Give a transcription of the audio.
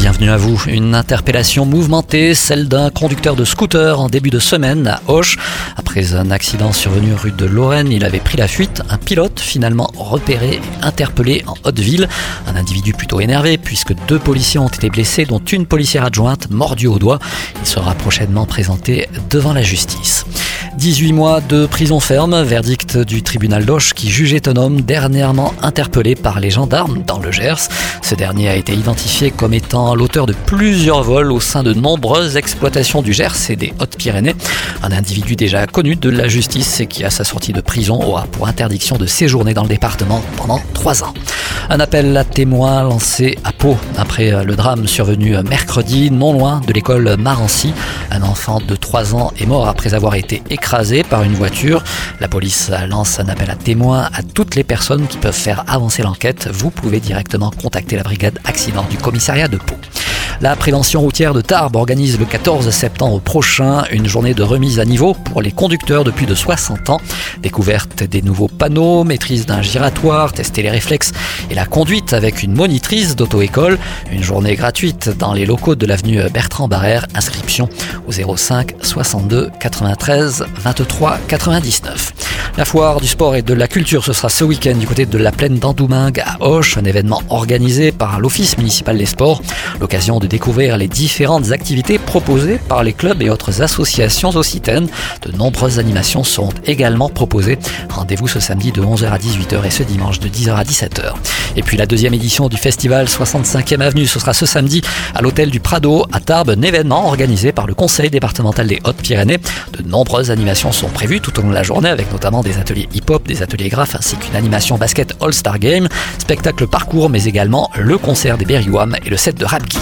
Bienvenue à vous. Une interpellation mouvementée, celle d'un conducteur de scooter en début de semaine à Auch. Après un accident survenu rue de Lorraine, il avait pris la fuite. Un pilote finalement repéré et interpellé en Haute-Ville. Un individu plutôt énervé puisque deux policiers ont été blessés, dont une policière adjointe mordue au doigt. Il sera prochainement présenté devant la justice. 18 mois de prison ferme, verdict du tribunal d'Auch qui jugeait un homme dernièrement interpellé par les gendarmes dans le Gers. Ce dernier a été identifié comme étant l'auteur de plusieurs vols au sein de nombreuses exploitations du Gers et des Hautes-Pyrénées. Un individu déjà connu de la justice et qui à sa sortie de prison aura pour interdiction de séjourner dans le département pendant trois ans. Un appel à témoins lancé à Pau après le drame survenu mercredi non loin de l'école Marancy. Un enfant de 3 ans est mort après avoir été écrasé par une voiture. La police lance un appel à témoins à toutes les personnes qui peuvent faire avancer l'enquête. Vous pouvez directement contacter la brigade accident du commissariat de Pau. La prévention routière de Tarbes organise le 14 septembre prochain une journée de remise à niveau pour les conducteurs de plus de 60 ans. Découverte des nouveaux panneaux, maîtrise d'un giratoire, tester les réflexes et la conduite avec une monitrice d'auto-école. Une journée gratuite dans les locaux de l'avenue Bertrand Barrère. Inscription au 05 62 93 23 99. La foire du sport et de la culture, ce sera ce week-end du côté de la plaine d'Andoumingue à Auch, un événement organisé par l'Office municipal des sports. L'occasion de découvrir les différentes activités proposées par les clubs et autres associations occitaines. De nombreuses animations seront également proposées. Rendez-vous ce samedi de 11h à 18h et ce dimanche de 10h à 17h. Et puis la deuxième édition du festival 65e Avenue, ce sera ce samedi à l'hôtel du Prado à Tarbes, un événement organisé par le Conseil départemental des Hautes-Pyrénées. De nombreuses animations sont prévues tout au long de la journée avec notamment des ateliers hip-hop, des ateliers graphes ainsi qu'une animation basket All-Star Game, spectacle parcours mais également le concert des Berry et le set de Rapki.